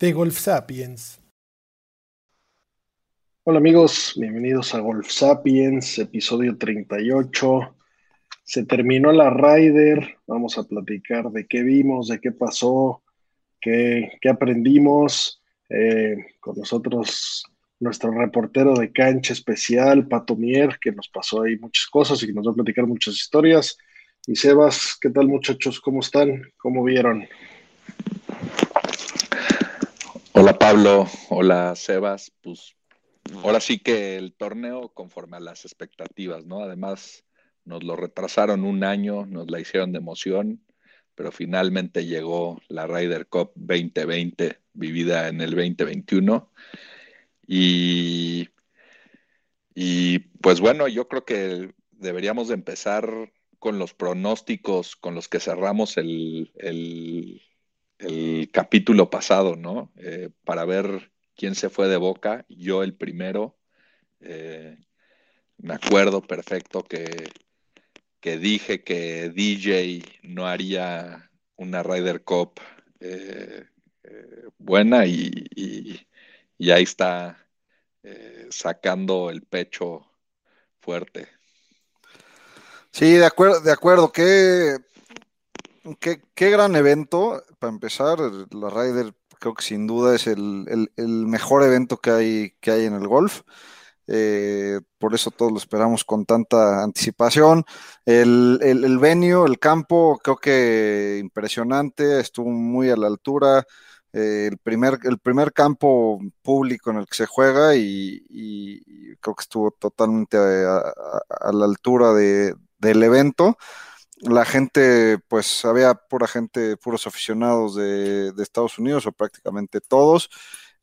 De Golf Sapiens. Hola amigos, bienvenidos a Golf Sapiens, episodio 38. Se terminó la Ryder, vamos a platicar de qué vimos, de qué pasó, qué, qué aprendimos. Eh, con nosotros nuestro reportero de cancha especial, Pato Mier, que nos pasó ahí muchas cosas y que nos va a platicar muchas historias. Y Sebas, ¿qué tal muchachos? ¿Cómo están? ¿Cómo vieron? Hola Pablo, hola Sebas, pues ahora sí que el torneo conforme a las expectativas, ¿no? Además, nos lo retrasaron un año, nos la hicieron de emoción, pero finalmente llegó la Ryder Cup 2020, vivida en el 2021. Y, y pues bueno, yo creo que deberíamos de empezar con los pronósticos con los que cerramos el, el, el capítulo pasado, ¿no? Eh, para ver quién se fue de boca. Yo el primero. Eh, me acuerdo perfecto que, que, dije que DJ no haría una Ryder Cup eh, buena y, y, y ahí está sacando el pecho fuerte. Sí, de acuerdo, de acuerdo. Qué, qué, qué, gran evento. Para empezar, la Ryder creo que sin duda es el, el, mejor evento que hay, que hay en el golf. Eh, por eso todos lo esperamos con tanta anticipación. El, el, el venue, el campo, creo que impresionante, estuvo muy a la altura. Eh, el, primer, el primer campo público en el que se juega y, creo que estuvo totalmente a, a, a la altura de, del evento. La gente, pues había pura gente, puros aficionados de, Estados Unidos o prácticamente todos.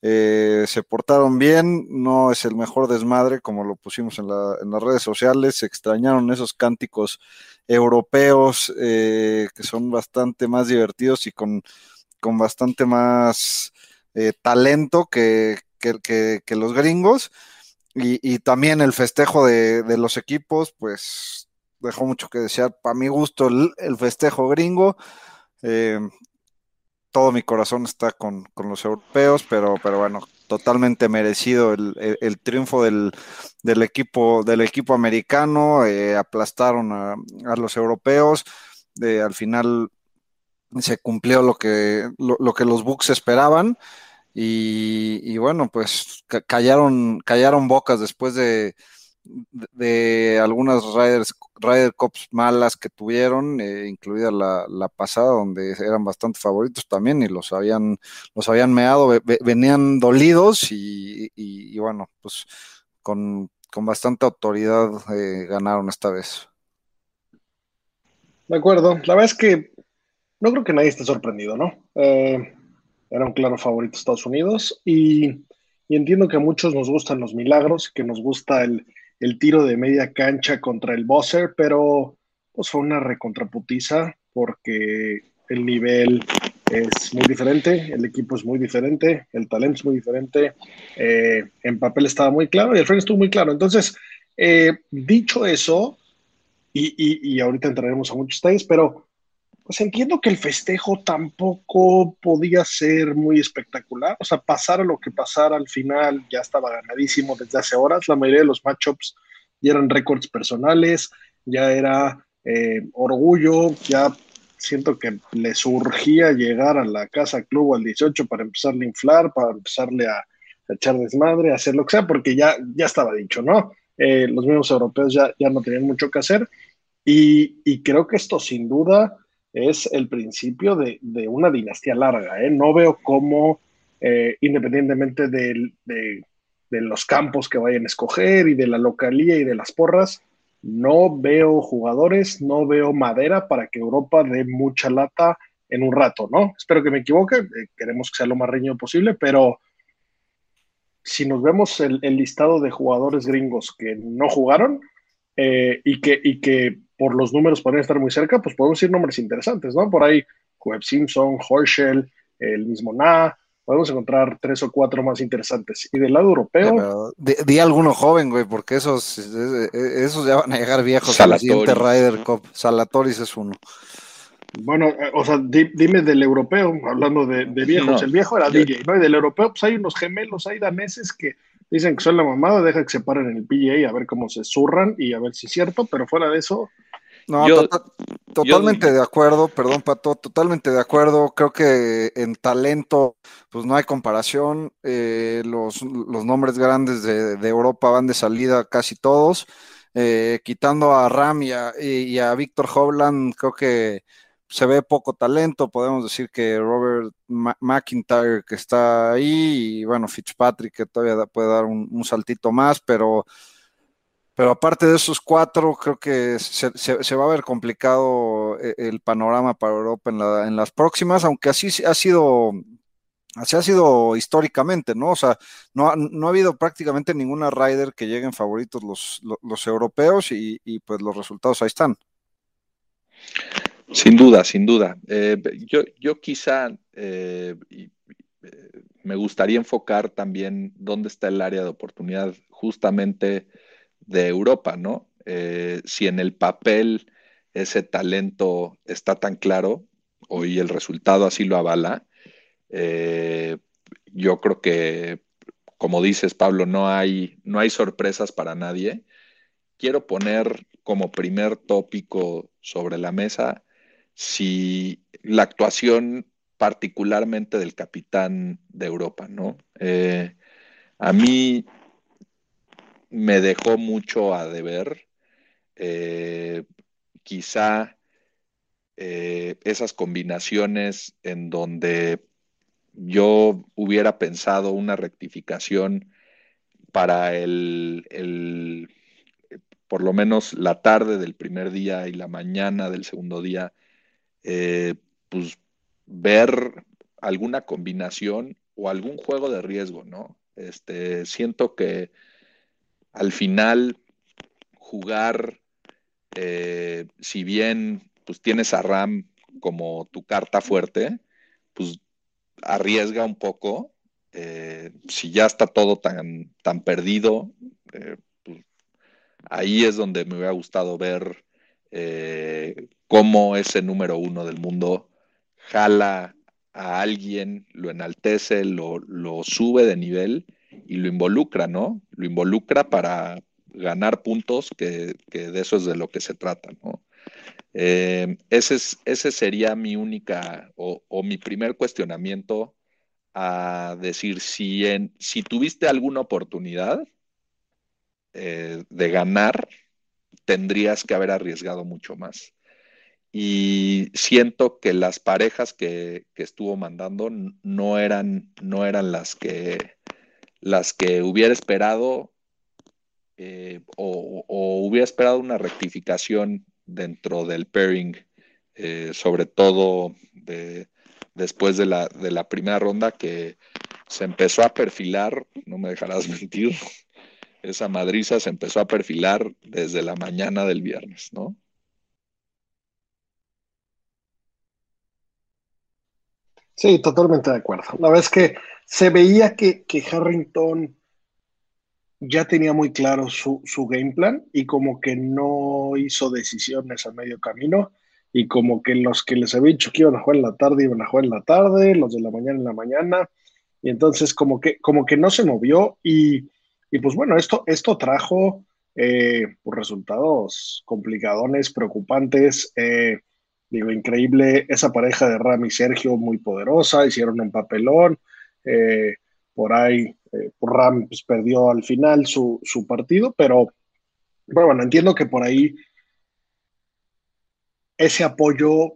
Eh, se portaron bien, no es el mejor desmadre como lo pusimos en, la, en las redes sociales, se extrañaron esos cánticos europeos eh, que son bastante más divertidos y con, con bastante más eh, talento que, que, los gringos. Y, y también el festejo de, de, los equipos, pues dejó mucho que desear. Para mi gusto, el, el festejo gringo. Eh, todo mi corazón está con, con, los europeos, pero, pero bueno, totalmente merecido el, el, triunfo del, del, equipo, del equipo americano. Eh, aplastaron a, a, los europeos. Eh, al final se cumplió lo que, lo, lo que los Bucks esperaban. Y, y, bueno, pues callaron, callaron bocas después de, de algunas Riders, Ryder Cups malas que tuvieron, eh, incluida la, la, pasada, donde eran bastante favoritos también y los habían, los habían meado, venían dolidos y, y, y bueno, pues con, con bastante autoridad eh, ganaron esta vez. De acuerdo, la verdad es que no creo que nadie esté sorprendido, ¿no? Eh, era un claro favorito Estados Unidos y, y entiendo que a muchos nos gustan los milagros, que nos gusta el, el tiro de media cancha contra el Bosser, pero pues fue una recontraputiza porque el nivel es muy diferente, el equipo es muy diferente, el talento es muy diferente, eh, en papel estaba muy claro y el frame estuvo muy claro. Entonces, eh, dicho eso, y, y, y, ahorita entraremos a muchos detalles, pero pues entiendo que el festejo tampoco podía ser muy espectacular. O sea, pasara lo que pasara al final, ya estaba ganadísimo desde hace horas. La mayoría de los matchups ya eran récords personales, ya era eh, orgullo, ya siento que le surgía llegar a la casa club al 18 para empezarle a inflar, para empezarle a, echar desmadre, a hacer lo que sea, porque ya, ya estaba dicho, ¿no? Eh, los mismos europeos ya, ya no tenían mucho que hacer. Y, y creo que esto sin duda es el principio de, de una dinastía larga. ¿eh? No veo cómo, eh, independientemente de, de, los campos que vayan a escoger y de la localía y de las porras, no veo jugadores, no veo madera para que Europa dé mucha lata en un rato, ¿no? Espero que me equivoque, eh, queremos que sea lo más reñido posible, pero si nos vemos el, listado de jugadores gringos que no jugaron y, que, y que por los números podrían estar muy cerca, pues podemos decir nombres interesantes, ¿no? Por ahí, Webb Simpson, Horschel, el mismo Na, podemos encontrar tres o cuatro más interesantes. Y del lado europeo. di, alguno joven, güey, porque esos, esos ya van a llegar viejos a la siguiente Ryder Cup. Salatoris es uno. Bueno, o sea, dime del europeo, hablando de, viejos. el viejo era DJ, ¿no? Y del europeo, pues hay unos gemelos, hay daneses que dicen que son la mamada, deja que se paren en el PGA a ver cómo se zurran y a ver si es cierto, pero fuera de eso. No, tota-, totalmente de acuerdo, perdón, Pato, totalmente de acuerdo. Creo que en talento, pues no hay comparación. Eh, los, nombres grandes de, Europa van de salida casi todos. Eh, quitando a Ram y a, y a Víctor Hovland, creo que se ve poco talento, podemos decir que Robert McIntyre que está ahí y bueno, Fitzpatrick que todavía puede dar un, saltito más, pero, pero aparte de esos cuatro, creo que se, va a ver complicado eh, el panorama para Europa en, la, en las próximas, aunque así ha sido así ha sido históricamente, ¿no? O sea, no, no ha habido prácticamente ninguna rider que lleguen favoritos los, los, europeos y, y, pues los resultados ahí están. Sin duda, sin duda. Eh, yo, yo quizá eh, eh, me gustaría enfocar también dónde está el área de oportunidad justamente de Europa, ¿no? si en el papel ese talento está tan claro, hoy el resultado así lo avala, yo creo que, como dices, Pablo, no hay, no hay sorpresas para nadie. Quiero poner como primer tópico sobre la mesa si la actuación particularmente del capitán de Europa, ¿no? Eh, a mí me dejó mucho a deber. Eh, quizá eh, esas combinaciones en donde yo hubiera pensado una rectificación para el, por lo menos la tarde del primer día y la mañana del segundo día, eh, pues ver alguna combinación o algún juego de riesgo, ¿no? Este, siento que al final jugar, eh, si bien pues tienes a Ram como tu carta fuerte, pues arriesga un poco. Eh, si ya está todo tan, tan perdido, pues, ahí es donde me hubiera gustado ver cómo ese número uno del mundo jala a alguien, lo enaltece, lo, sube de nivel y lo involucra, ¿no? Lo involucra para ganar puntos, que, de eso es de lo que se trata, ¿no? Eh, ese, es, ese sería mi única o, mi primer cuestionamiento a decir si, en, si tuviste alguna oportunidad eh, de ganar, tendrías que haber arriesgado mucho más y siento que las parejas que, estuvo mandando no eran, no eran las que las que hubiera esperado eh, o, hubiera esperado una rectificación dentro del pairing, eh, sobre todo después de la, de la primera ronda que se empezó a perfilar, no me dejarás mentir, esa madriza se empezó a perfilar desde la mañana del viernes, ¿no? Sí, totalmente de acuerdo. La verdad es que se veía que, Harrington ya tenía muy claro su, game plan y como que no hizo decisiones a medio camino y como que los que les había dicho que iban a jugar en la tarde iban a jugar en la tarde, los de la mañana en la mañana y entonces como que, como que no se movió y, pues bueno, esto, esto trajo eh, pues resultados complicadones, preocupantes. Eh, Digo, increíble esa pareja de Ram y Sergio, muy poderosa, hicieron un papelón. Eh, por ahí, eh, Ram pues, perdió al final su, partido, pero, bueno, entiendo que por ahí ese apoyo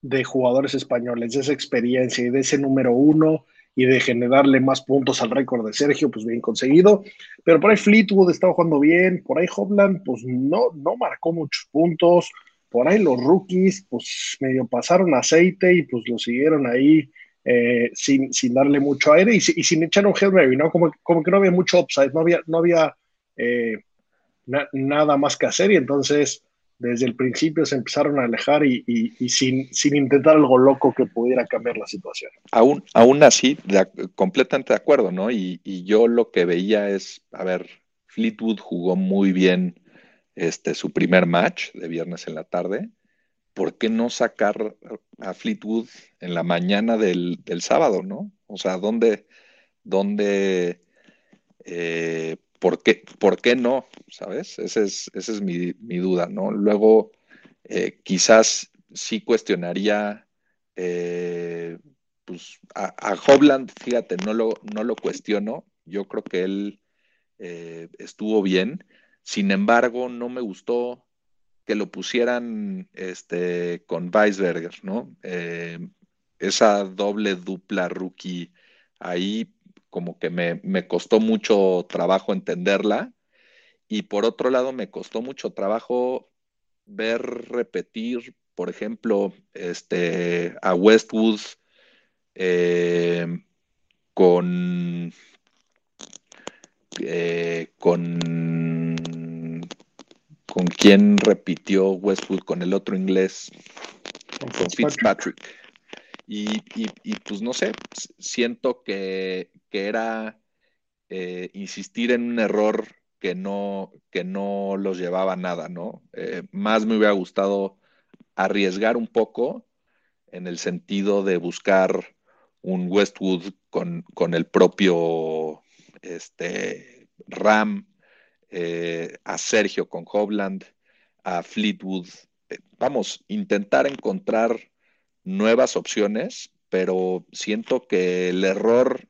de jugadores españoles, de esa experiencia y de ese número uno y de generarle más puntos al récord de Sergio, pues bien conseguido. Pero por ahí Fleetwood estaba jugando bien, por ahí Hobland, pues no, no marcó muchos puntos. Por ahí los rookies, pues medio pasaron aceite y pues lo siguieron ahí eh, sin, darle mucho aire y, sin echar un Hail ¿no? Como, como, que no había mucho upside, no había, no había eh, nada más que hacer y entonces desde el principio se empezaron a alejar y, sin, sin, intentar algo loco que pudiera cambiar la situación. Aún, aún así, completamente de acuerdo, ¿no? Y, yo lo que veía es, a ver, Fleetwood jugó muy bien este, su primer match de viernes en la tarde. ¿Por qué no sacar a Fleetwood en la mañana del, sábado, no? O sea, ¿dónde, dónde eh, ¿por qué, ¿por qué no? ¿Sabes? Esa es, esa es mi, duda, ¿no? Luego, eh, quizás sí cuestionaría, eh, pues a, a, Hobland, fíjate, no lo, no lo cuestiono, yo creo que él estuvo bien, sin embargo, no me gustó que lo pusieran este, con Weisberger, ¿no? esa doble dupla rookie ahí como que me, costó mucho trabajo entenderla. Y por otro lado, me costó mucho trabajo ver repetir, por ejemplo, este, a Westwood eh, con, eh, con, con quién repitió Westwood con el otro inglés, con Fitzpatrick. Y, y, pues no sé, siento que, era eh, insistir en un error que no, que no los llevaba a nada, ¿no? Eh, más me hubiera gustado arriesgar un poco en el sentido de buscar un Westwood con, el propio este, Ram, eh, a Sergio con Hobland, a Fleetwood. vamos, intentar encontrar nuevas opciones, pero siento que el error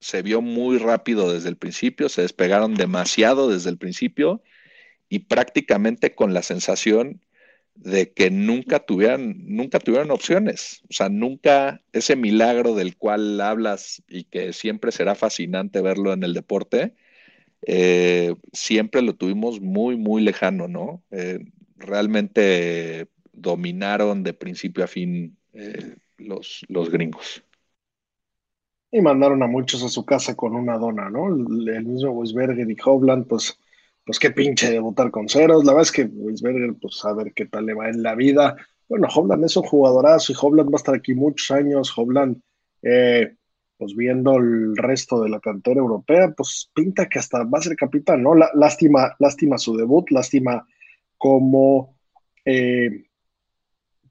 se vio muy rápido desde el principio, se despegaron demasiado desde el principio y prácticamente con la sensación de que nunca tuvieran, nunca tuvieron opciones. O sea, nunca ese milagro del cual hablas y que siempre será fascinante verlo en el deporte, eh, siempre lo tuvimos muy, muy lejano, ¿no? Eh, realmente dominaron de principio a fin eh, los, los gringos. Y mandaron a muchos a su casa con una dona, ¿no? El, mismo Weisberger y Hovland, pues, pues qué pinche debutar con ceros. La verdad es que Weisberger, pues a ver qué tal le va en la vida. Bueno, Hovland es un jugadorazo y Hovland va a estar aquí muchos años. Hovland, pues viendo el resto de la cantera europea, pues pinta que hasta va a ser capitán, ¿no? lástima, lástima su debut, lástima como eh,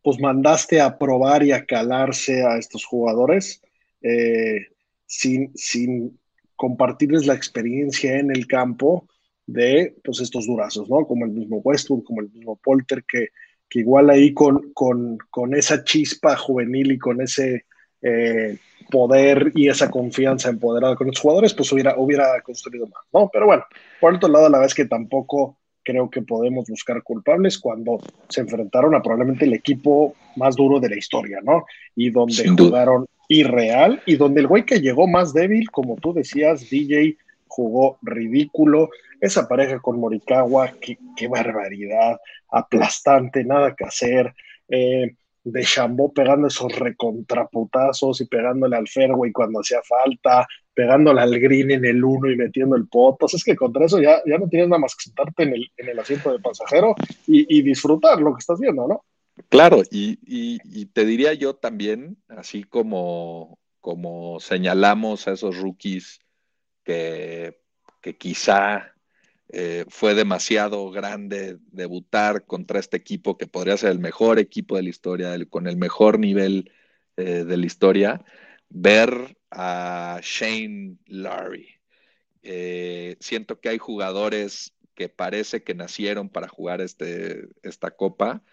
pues mandaste a probar y a calarse a estos jugadores eh, sin, sin compartirles la experiencia en el campo de pues, estos durazos, ¿no? Como el mismo Westwood, como el mismo Polter, que, que igual ahí con, con, con, esa chispa juvenil y con ese eh, poder y esa confianza empoderada con los jugadores, pues hubiera, hubiera construido más, ¿no? Pero bueno, por otro lado, la vez que tampoco creo que podemos buscar culpables cuando se enfrentaron a probablemente el equipo más duro de la historia, ¿no? Y donde jugaron irreal y donde el güey que llegó más débil, como tú decías, DJ, jugó ridículo. Esa pareja con Morikawa, qué, qué barbaridad, aplastante, nada que hacer. Eh, de Chambó pegando esos recontraputazos y pegándole al fairway cuando hacía falta, pegándole al green en el uno y metiendo el pot. es que contra eso ya, ya no tienes nada más que sentarte en el, en el asiento de pasajero y, disfrutar lo que estás viendo, ¿no? Claro, y, te diría yo también, así como, como señalamos a esos rookies que, que quizá eh, fue demasiado grande debutar contra este equipo que podría ser el mejor equipo de la historia, con el mejor nivel eh, de la historia. Ver a Shane Larry. Eh, siento que hay jugadores que parece que nacieron para jugar este, esta copa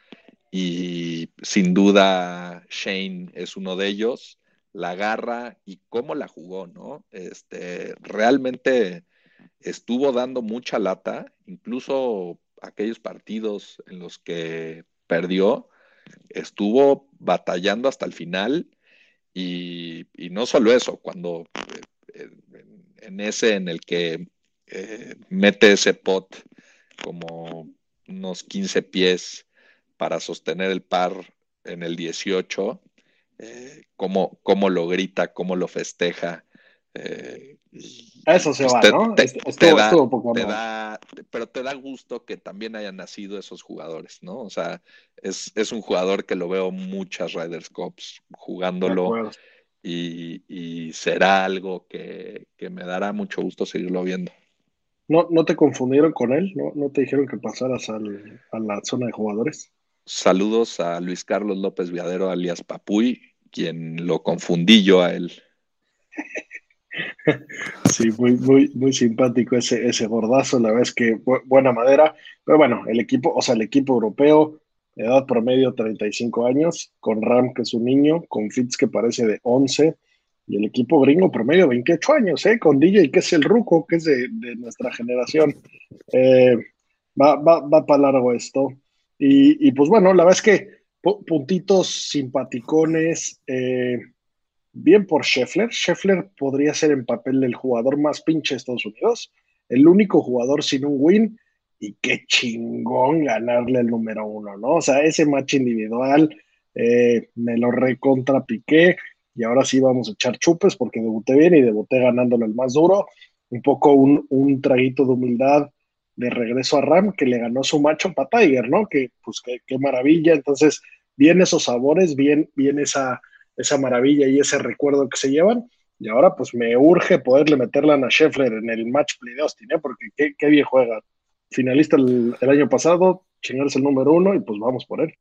y sin duda Shane es uno de ellos. La garra y cómo la jugó, ¿no? Este, realmente estuvo dando mucha lata, incluso aquellos partidos en los que perdió, estuvo batallando hasta el final Y, no solo eso, cuando eh, en, ese en el que eh, mete ese pot como unos 15 pies para sostener el par en el 18, eh, cómo, lo grita, cómo lo festeja. Eh, eso se va, ¿no? pero te da gusto que también hayan nacido esos jugadores, ¿no? O sea, es, un jugador que lo veo muchas Riders Cups jugándolo y, será algo que, me dará mucho gusto seguirlo viendo. ¿No, no te confundieron con él? ¿No, no te dijeron que pasaras al, a la zona de jugadores? Saludos a Luis Carlos López Viadero, alias Papuy, quien lo confundí yo a él. Sí, muy, muy, muy simpático ese, ese gordazo, la verdad es que buena madera, pero bueno, el equipo, o sea, el equipo europeo, edad promedio 35 años, con Ram que es un niño, con Fitz que parece de 11, y el equipo gringo promedio 28 años, ¿eh? con DJ que es el ruco, que es de, nuestra generación. Eh, va, va, va para largo esto. Y, pues bueno, la verdad es que puntitos simpaticones, eh, bien por Scheffler. Scheffler podría ser en papel el jugador más pinche de Estados Unidos, el único jugador sin un win, y qué chingón ganarle el número uno, ¿no? O sea, ese match individual eh, me lo recontrapiqué y ahora sí vamos a echar chupes porque debuté bien y debuté ganándole el más duro. Un poco un, un traguito de humildad de regreso a Ram, que le ganó su macho para Tiger, ¿no? Que pues qué, maravilla. Entonces, bien esos sabores, bien, bien esa, esa maravilla y ese recuerdo que se llevan. Y ahora pues me urge poderle meterla a Scheffler en el match play de Austin, ¿eh? porque qué, bien juega. Finalista el, año pasado, chingarse el número uno y pues vamos por él.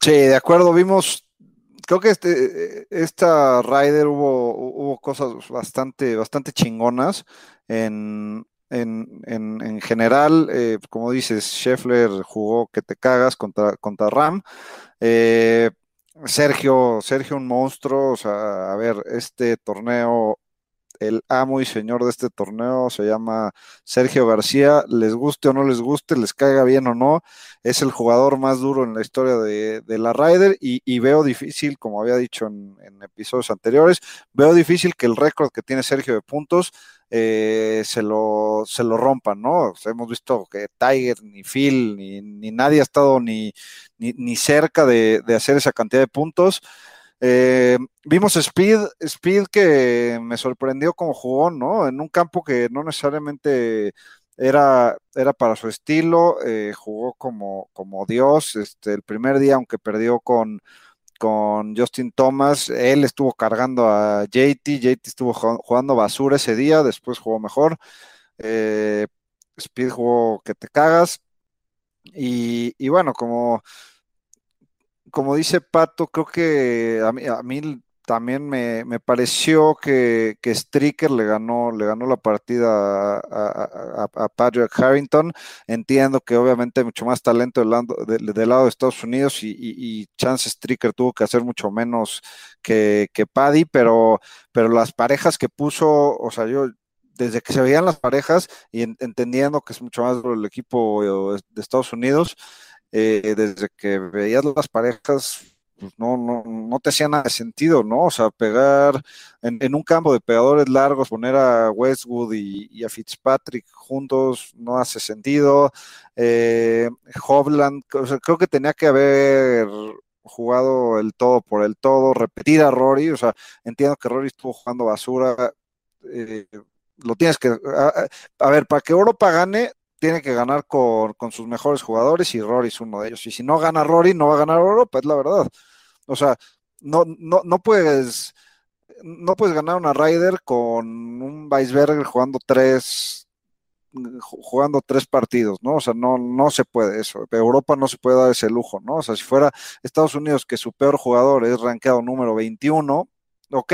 Sí, de acuerdo, vimos, creo que este, esta Ryder hubo, hubo cosas bastante, bastante chingonas en, en, en, general, eh, como dices, Scheffler jugó que te cagas contra, contra Ram. Eh, Sergio, Sergio un monstruo, o sea, a ver, este torneo, el amo y señor de este torneo se llama Sergio García, les guste o no les guste, les caiga bien o no, es el jugador más duro en la historia de, la Ryder y, veo difícil, como había dicho en, en episodios anteriores, veo difícil que el récord que tiene Sergio de puntos eh, se, lo, se lo rompan, ¿no? hemos visto que Tiger, ni Phil, ni, nadie ha estado ni, ni, cerca de, hacer esa cantidad de puntos. Eh, vimos Speed, Speed que me sorprendió como jugó, ¿no? En un campo que no necesariamente era, era para su estilo, eh, jugó como, como Dios. Este, el primer día, aunque perdió con, con Justin Thomas. Él estuvo cargando a JT, JT estuvo jugando basura ese día, después jugó mejor. Eh, Speed jugó que te cagas. Y, bueno, como, como dice Pato, creo que a mí, a mí también me, pareció que, que, Stricker le ganó, le ganó la partida a, Patrick Harrington. Entiendo que obviamente hay mucho más talento del lado, del lado de Estados Unidos y, Chance Stricker tuvo que hacer mucho menos que, que Paddy, pero, pero las parejas que puso, o sea, yo desde que se veían las parejas y entendiendo que es mucho más el equipo de Estados Unidos, eh, desde que veías las parejas pues no, no, no te hacía nada de sentido, ¿no? O sea, pegar en, un campo de pegadores largos, poner a Westwood y, a Fitzpatrick juntos no hace sentido. Eh, Hovland, creo que tenía que haber jugado el todo por el todo, repetir a Rory, o sea, entiendo que Rory estuvo jugando basura, eh, lo tienes que, a, a, ver, para que Europa gane, tiene que ganar con, con, sus mejores jugadores y Rory es uno de ellos. Y si no gana Rory, no va a ganar Europa, es la verdad. O sea, no, no, no puedes no puedes ganar una Ryder con un Weisberger jugando tres jugando tres partidos, ¿no? O sea, no, no se puede eso. Europa no se puede dar ese lujo, ¿no? O sea, si fuera Estados Unidos, que su peor jugador es rankeado número 21, ok,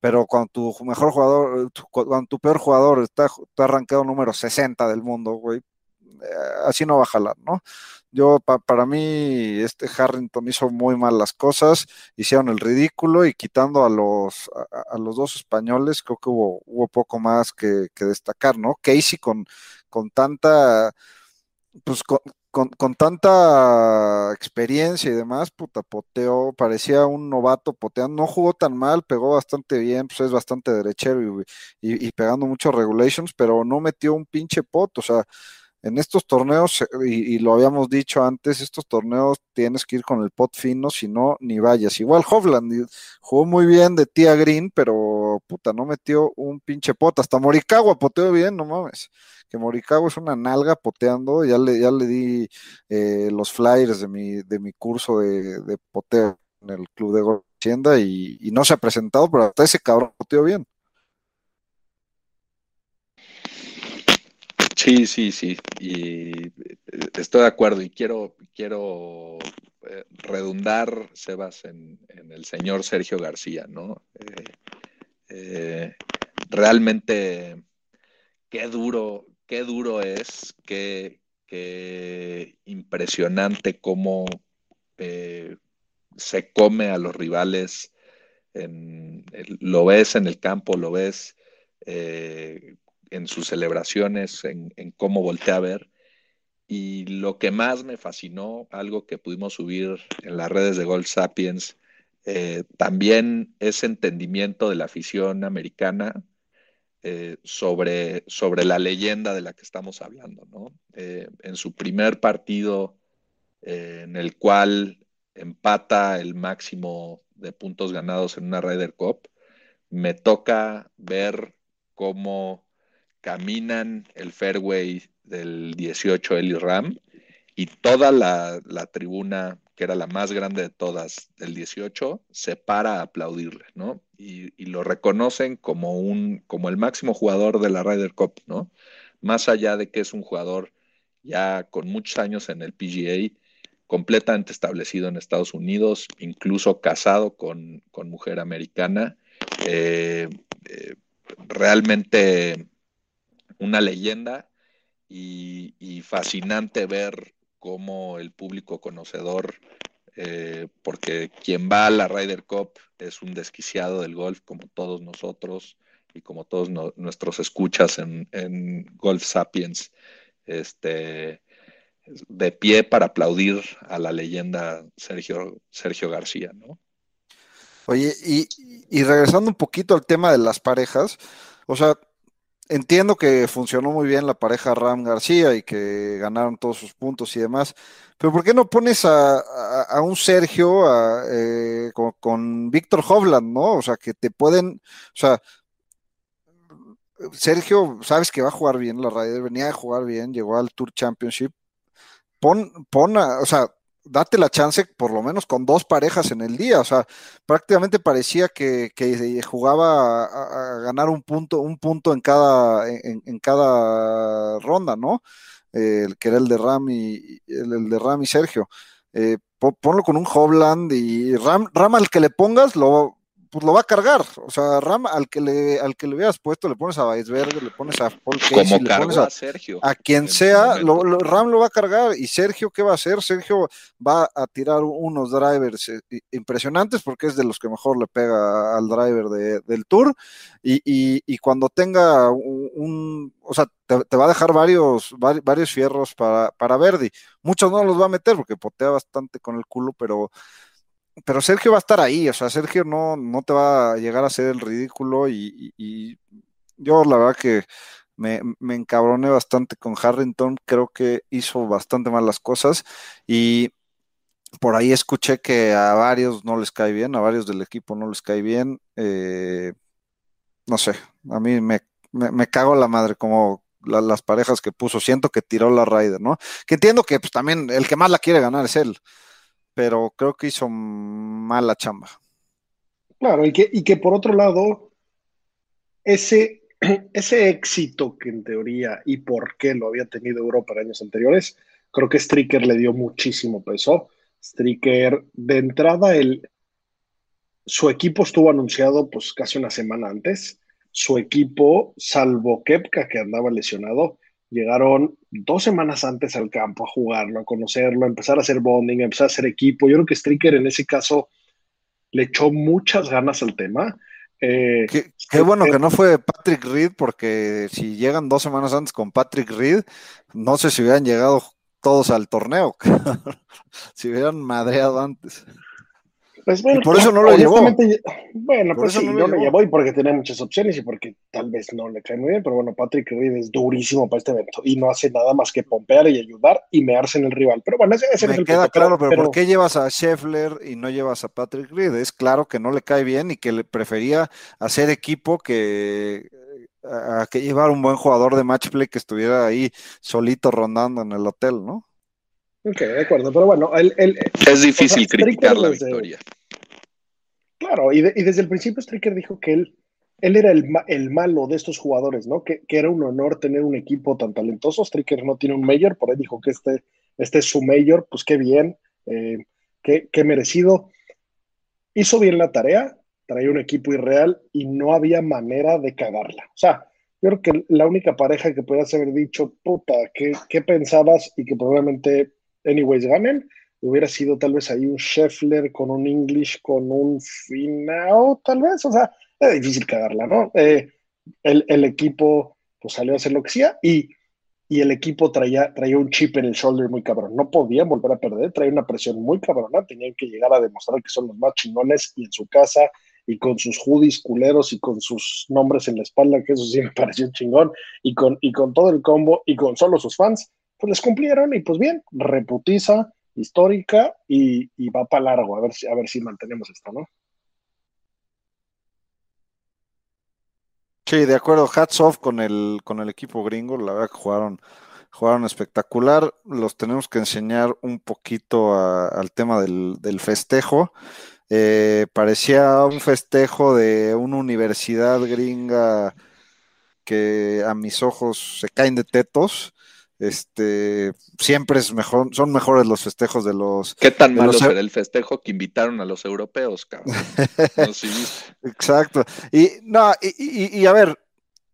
pero cuando tu mejor jugador, cuando tu peor jugador está, está rankeado número 60 del mundo, güey, eh, así no va a jalar, ¿no? Yo, para mí, este Harrington hizo muy mal las cosas, hicieron el ridículo y quitando a los, a, los dos españoles, creo que hubo, hubo poco más que, destacar, ¿no? Casey con, con tanta, pues con, tanta experiencia y demás, puta, poteó, parecía un novato poteando, no jugó tan mal, pegó bastante bien, pues es bastante derechero y, pegando muchos regulations, pero no metió un pinche pot, o sea, en estos torneos, y, lo habíamos dicho antes, estos torneos tienes que ir con el pot fino, si no, ni vayas. Igual Hovland jugó muy bien de tía Green, pero puta, no metió un pinche pot. Hasta Morikawa poteó bien, no mames que Morikawa es una nalga poteando, ya le, ya le di eh, los flyers de mi, de mi curso de, poteo en el club de golf y, y, no se ha presentado, pero hasta ese cabrón poteó bien. Sí, sí, sí, y eh, estoy de acuerdo y quiero, quiero eh, redundar, Sebas, en, en, el señor Sergio García, ¿no? realmente, qué duro, qué duro es, qué, impresionante cómo eh, se come a los rivales. lo ves en el campo, lo ves eh, en sus celebraciones, en, cómo voltea a ver. Y lo que más me fascinó, algo que pudimos subir en las redes de Gold Sapiens, eh, también ese entendimiento de la afición americana eh, sobre, sobre la leyenda de la que estamos hablando, ¿no? Eh, en su primer partido en el cual empata el máximo de puntos ganados en una Ryder Cup, me toca ver cómo caminan el fairway del 18 Eli Ram y toda la, la tribuna que era la más grande de todas del 18, se para a aplaudirle, ¿no? Y, lo reconocen como, un, como el máximo jugador de la Ryder Cup, ¿no? Más allá de que es un jugador ya con muchos años en el PGA, completamente establecido en Estados Unidos, incluso casado con, mujer americana, eh, eh, realmente una leyenda y, fascinante ver como el público conocedor, eh, porque quien va a la Ryder Cup es un desquiciado del golf, como todos nosotros y como todos nuestros escuchas en, Golf Sapiens, este, de pie para aplaudir a la leyenda Sergio, Sergio García, ¿no? Oye, y, y regresando un poquito al tema de las parejas, o sea, entiendo que funcionó muy bien la pareja Ram García y que ganaron todos sus puntos y demás, pero ¿por qué no pones a, un Sergio eh, con, Víctor Hovland, ¿no? O sea, que te pueden, o sea, Sergio, sabes que va a jugar bien la Ryder, venía a jugar bien, llegó al Tour Championship. Pon, pon o sea, date la chance por lo menos con dos parejas en el día. O sea, prácticamente parecía que, jugaba a, ganar un punto, un punto en cada, en, cada ronda, ¿no? el que era el de Ram y el, de Ram y Sergio. Eh, ponlo con un Hobland y Ram, Ram al que le pongas lo pues lo va a cargar. O sea, Ram, al que le, al que le hubieras puesto, le pones a Weisberger, le pones a Paul Casey, le pones a, Sergio. A quien sea, Ram lo va a cargar. ¿Y Sergio qué va a hacer? Sergio va a tirar unos drivers eh, impresionantes porque es de los que mejor le pega al driver del tour. Y, cuando tenga un, o sea, te, va a dejar varios, varios fierros para, para Verdi. Muchos no los va a meter porque potea bastante con el culo, pero pero Sergio va a estar ahí, o sea, Sergio no, no te va a llegar a hacer el ridículo y, yo la verdad que me, encabroné bastante con Harrington, creo que hizo bastante mal las cosas y por ahí escuché que a varios no les cae bien, a varios del equipo no les cae bien, eh, no sé, a mí me, me, cago la madre como las parejas que puso, siento que tiró la Ryder, ¿no? Que entiendo que pues también el que más la quiere ganar es él pero creo que hizo mala chamba. Claro, y que, y que por otro lado, ese, ese éxito que en teoría y por qué lo había tenido Europa en años anteriores, creo que Stricker le dio muchísimo peso. Stricker, de entrada, el, su equipo estuvo anunciado pues casi una semana antes. Su equipo, salvo Kepka, que andaba lesionado, llegaron dos semanas antes al campo a jugarlo, a conocerlo, a empezar a hacer bonding, a empezar a hacer equipo. Yo creo que Stricker en ese caso le echó muchas ganas al tema. Eh, qué, bueno que no fue Patrick Reed, porque si llegan dos semanas antes con Patrick Reed, no sé si hubieran llegado todos al torneo. si hubieran madreado antes. Pues bueno, Y por eso no lo honestamente, Bueno, Por pues eso sí, no no lo lo llevó. llevó y porque tenía muchas opciones y porque tal vez no le cae muy bien, pero bueno, Patrick Reed es durísimo para este evento y no hace nada más que pompear y ayudar y mearse en el rival. Pero bueno, ese, ese no es Me el queda punto, claro, pero, ¿por qué llevas a Scheffler y no llevas a Patrick Reed? Es claro que no le cae bien y que le prefería hacer equipo que a, a que llevar un buen jugador de match play que estuviera ahí solito rondando en el hotel, ¿no? Ok, de acuerdo, pero bueno, el, el- Es difícil O sea, criticar la victoria. Claro, y, de- desde el principio Stricker dijo que él, él era el, ma- el malo de estos jugadores, ¿no? Que, era un honor tener un equipo tan talentoso. Stricker no tiene un mayor, por ahí dijo que este, este es su mayor, pues qué bien, eh, qué, qué merecido. Hizo bien la tarea, traía un equipo irreal y no había manera de cagarla. O sea, yo creo que la única pareja que podías haber dicho, puta, ¿qué, qué pensabas? Y que probablemente, anyways, ganen, hubiera sido tal vez ahí un Scheffler con un English, con un Finao, tal vez. O sea, era difícil cagarla, ¿no? Eh, el, el equipo pues salió a hacer lo que hacía y, y el equipo traía, traía un chip en el shoulder muy cabrón. No podían volver a perder, traía una presión muy cabrona, tenían que llegar a demostrar que son los más chingones y en su casa y con sus hoodies culeros y con sus nombres en la espalda, que eso sí me pareció chingón, y con, y con todo el combo y con solo sus fans, pues les cumplieron y pues bien, reputiza, histórica y, y va para largo, a ver, si, a ver si mantenemos esto, ¿no? Sí, de acuerdo, hats off con el, con el equipo gringo, la verdad que jugaron, jugaron espectacular. Los tenemos que enseñar un poquito a- al tema del, del festejo. Eh, parecía un festejo de una universidad gringa que a mis ojos se caen de tetos. Este, siempre es mejor, son mejores los festejos de los, ¿Qué tan malo los- será el festejo que invitaron a los europeos, cabrón? No, sí, viste. Exacto. Y no, y, y- y a ver,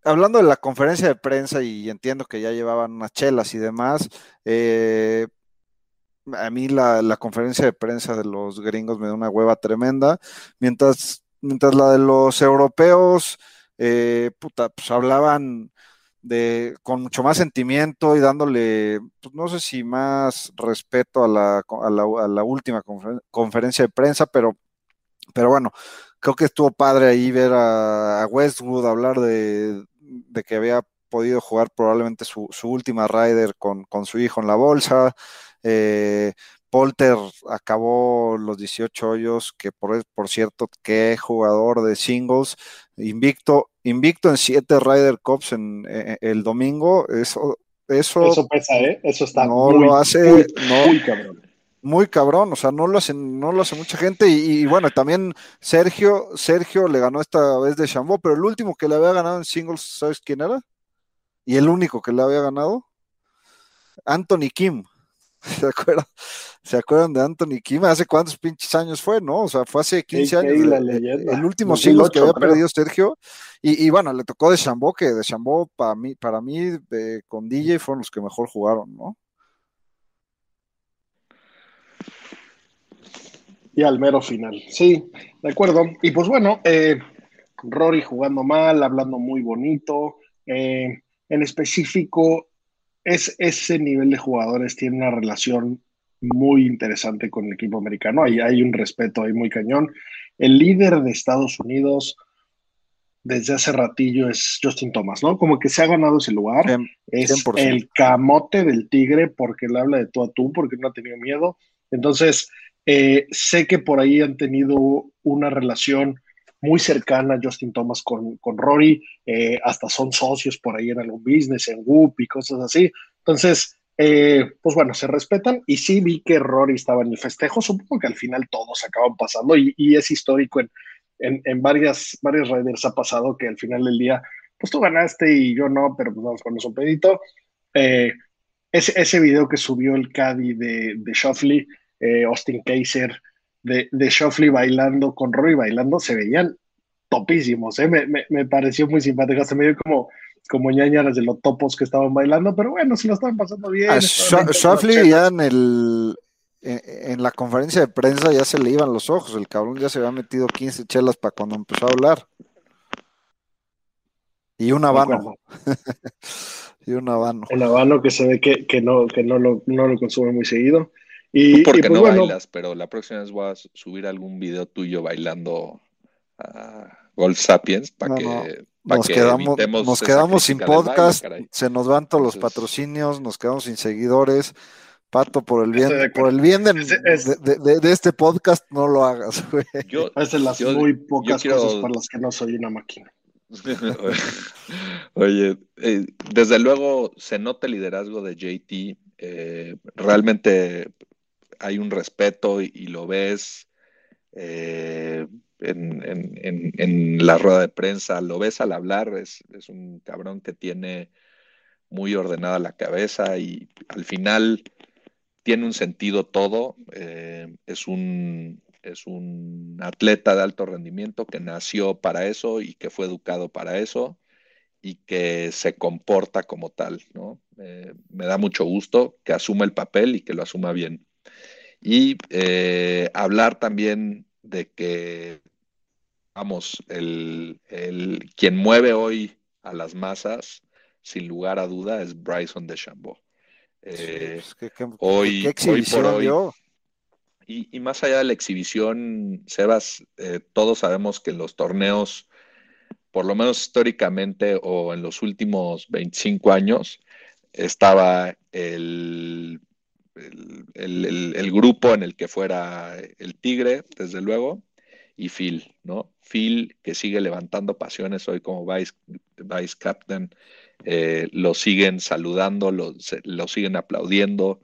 hablando de la conferencia de prensa, y entiendo que ya llevaban unas chelas y demás, eh, a mí la, la conferencia de prensa de los gringos me da una hueva tremenda, mientras, mientras la de los europeos, eh, puta, pues hablaban de, con mucho más sentimiento y dándole, pues no sé si más respeto a la, a la, a la última conferen- conferencia de prensa, pero, pero bueno, creo que estuvo padre ahí ver a, Westwood hablar de, que había podido jugar probablemente su, última Ryder con, con su hijo en la bolsa. Eh, Polter acabó los 18 hoyos, que por, por cierto, qué jugador de singles, invicto, invicto en 7 Ryder Cups en, eh, el domingo, eso, eso, Eso pesa, ¿eh? Eso está no muy, lo hace, muy, no, muy cabrón. muy cabrón, o sea, no lo hace, no lo hace mucha gente. Y, y bueno, también Sergio, Sergio le ganó esta vez de Chambó, pero el último que le había ganado en singles, ¿sabes quién era? Y el único que le había ganado, Anthony Kim. ¿Se acuerdan? ¿Se acuerdan de Anthony Kim? ¿Hace cuántos pinches años fue, no? O sea, fue hace 15 AK, años. la el- último 2008, singles que había creo. perdido Sergio. Y, y bueno, le tocó de Chambó, que de Chambó para mí, para mí de- con DJ fueron los que mejor jugaron, ¿no? Y al mero final. Sí, de acuerdo. Y pues bueno, eh, Rory jugando mal, hablando muy bonito. eh, en específico, es, ese nivel de jugadores tiene una relación muy interesante con el equipo americano. Hay, hay un respeto ahí muy cañón. El líder de Estados Unidos desde hace ratillo es Justin Thomas, ¿no? Como que se ha ganado ese lugar. Es 100%. el camote del tigre porque le habla de tú a tú, porque no ha tenido miedo. Entonces, eh, sé que por ahí han tenido una relación muy cercana Justin Thomas con, con Rory, eh, hasta son socios por ahí en algún business, en Whoop y cosas así. Entonces, eh, pues bueno, se respetan y sí vi que Rory estaba en el festejo, supongo que al final todos acaban pasando y, y es histórico en, en, en varias, varias riders ha pasado que al final del día, pues tú ganaste y yo no, pero pues vamos con un pedito. Eh, ese, ese video que subió el Caddy de, de Shoffley, eh, Austin Kaiser, de, de Shoffley bailando con Rory bailando, se veían topísimos, ¿eh? me, me, me pareció muy simpático, se me dio como, como ñañaras de los topos que estaban bailando, pero bueno, se lo estaban pasando bien. A estaban ahí Shoffley ya en el en, en la conferencia de prensa ya se le iban los ojos, el cabrón ya se había metido 15 chelas para cuando empezó a hablar. Y un habano. Y un habano. Un habano que se ve que, que, no, que no, lo, no lo consume muy seguido. Y, Tú porque y pues no bueno, bailas, pero la próxima vez voy a subir algún video tuyo bailando a Golf Sapiens para No, que, no. pa' Nos que quedamos, evitemos nos quedamos sin baile, podcast, se nos van todos los Entonces- patrocinios, nos quedamos sin seguidores. Pato, por el bien, de por el bien de, Es- es- de- de- de- de este podcast, no lo hagas, güey. Yo, hacen las yo- muy pocas quiero- cosas para las que no soy una máquina. Oye, eh, desde luego se nota el liderazgo de JT. eh, realmente hay un respeto y, lo ves eh, en, la rueda de prensa, lo ves al hablar, es, es un cabrón que tiene muy ordenada la cabeza y al final tiene un sentido todo. eh, es un, es un atleta de alto rendimiento que nació para eso y que fue educado para eso y que se comporta como tal, ¿no? Eh, me da mucho gusto que asuma el papel y que lo asuma bien. Y eh, hablar también de que, vamos, el, el- quien mueve hoy a las masas, sin lugar a duda, es Bryson DeChambeau. Eh, Pues, ¿qué- hoy- qué hoy por exhibición hoy, y, y más allá de la exhibición, Sebas, eh, todos sabemos que en los torneos, por lo menos históricamente o en los últimos 25 años, estaba el, el, el- el- grupo en el que fuera el Tigre, desde luego, y Phil, ¿no? Phil que sigue levantando pasiones hoy como vice, vice captain, eh, lo siguen saludando, lo, lo siguen aplaudiendo,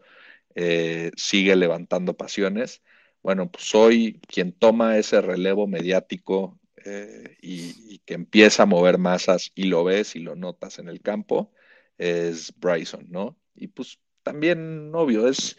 eh, sigue levantando pasiones. Bueno, pues hoy quien toma ese relevo mediático eh, y, y que empieza a mover masas y lo ves y lo notas en el campo es Bryson, ¿no? Y pues también, obvio, es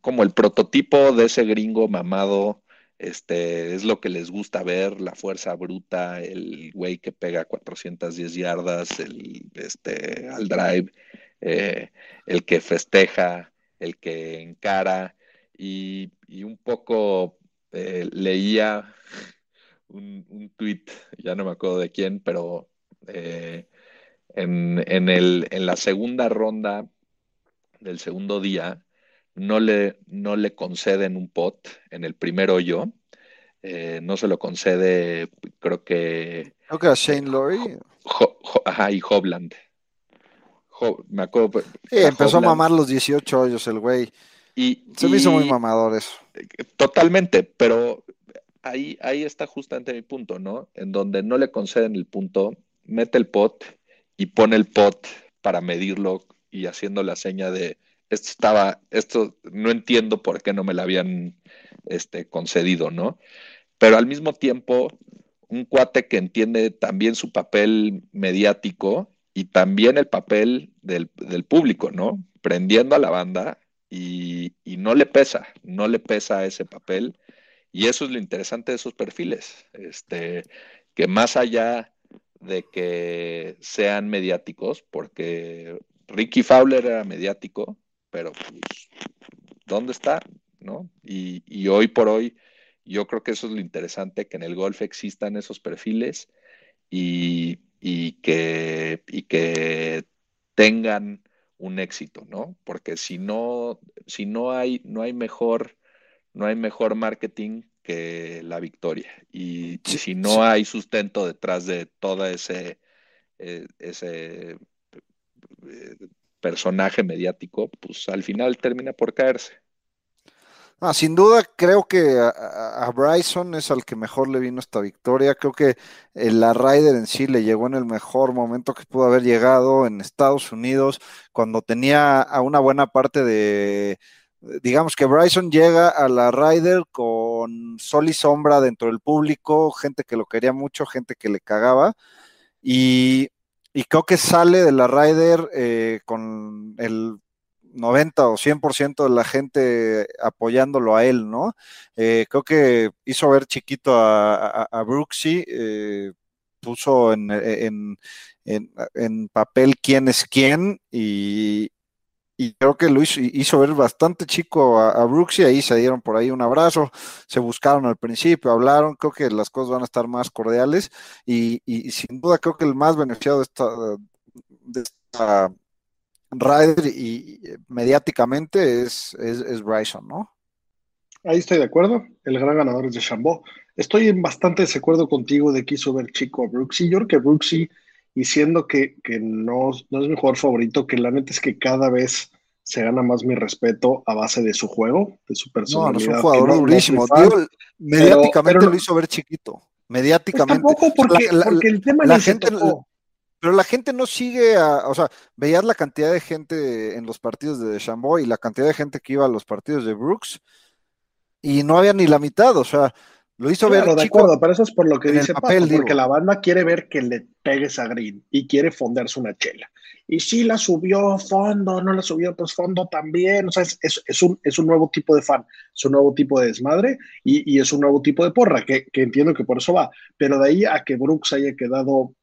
como el prototipo de ese gringo mamado, este, es lo que les gusta ver, la fuerza bruta, el güey que pega 410 yardas, el, este, al drive, eh, el que festeja, el que encara, y, y un poco eh, leía un, un tweet, ya no me acuerdo de quién, pero eh, en, en, el, en la segunda ronda del segundo día, no le, no le conceden un pot en el primer hoyo, eh, no se lo concede, creo que Creo que a Shane. Jo- Jo- ajá, y Hobland. Jo- me acuerdo. pues, Sí, empezó a mamar los 18 hoyos el güey. Y, Se me hizo muy mamador eso. Totalmente, pero ahí, ahí está justamente mi punto, ¿no? En donde no le conceden el punto, mete el pot y pone el pot para medirlo y haciendo la seña de esto estaba, esto no entiendo por qué no me lo habían este, concedido, ¿no? Pero al mismo tiempo, un cuate que entiende también su papel mediático y también el papel del, del público, ¿no? Prendiendo a la banda y, y no le pesa, no le pesa ese papel. Y eso es lo interesante de esos perfiles, este, que más allá de que sean mediáticos, porque Ricky Fowler era mediático, pero pues, ¿dónde está? ¿No? Y, y hoy por hoy, yo creo que eso es lo interesante, que en el golf existan esos perfiles y, y que, y que tengan un éxito, ¿no? Porque si no, si no hay, no hay mejor, no hay mejor marketing que la victoria. Y, si sí. no hay sustento detrás de todo ese, eh, ese personaje mediático, pues al final termina por caerse. Ah, sin duda, creo que a, Bryson es al que mejor le vino esta victoria. Creo que la Ryder en sí le llegó en el mejor momento que pudo haber llegado en Estados Unidos, cuando tenía a una buena parte de, digamos que Bryson llega a la Ryder con sol y sombra dentro del público, gente que lo quería mucho, gente que le cagaba, y, y creo que sale de la Ryder eh, con el 90 o 100% de la gente apoyándolo a él, ¿no? Eh, creo que hizo ver chiquito a, a, Brooksy, eh, puso en, papel quién es quién y, y creo que lo hizo, ver bastante chico a, a ahí se dieron por ahí un abrazo, se buscaron al principio, hablaron, creo que las cosas van a estar más cordiales y, sin duda creo que el más beneficiado de esta, de esta Ryder y, mediáticamente es, es, Bryson, ¿no? Ahí estoy de acuerdo. El gran ganador es de Chambó. Estoy en bastante desacuerdo contigo de que hizo ver chico a Brooksy. Yo creo que Brooksy, y siendo que, que no, no, es mi jugador favorito, que la neta es que cada vez se gana más mi respeto a base de su juego, de su personalidad. No, no es un jugador durísimo. mediáticamente lo hizo ver chiquito. Mediáticamente. Pues tampoco porque, porque el tema la gente, pero la gente no sigue a, o sea, veías la cantidad de gente en los partidos de Chambó y la cantidad de gente que iba a los partidos de Brooks y no había ni la mitad, o sea, lo hizo ver. de acuerdo, pero eso es por lo que dice papel, porque la banda quiere ver que le pegues a Green y quiere fonderse una chela. Y si la subió fondo, no la subió, pues fondo también. O sea, es, es, un, es un nuevo tipo de fan, es un nuevo tipo de desmadre y, y es un nuevo tipo de porra, que, que, entiendo que por eso va. Pero de ahí a que Brooks haya quedado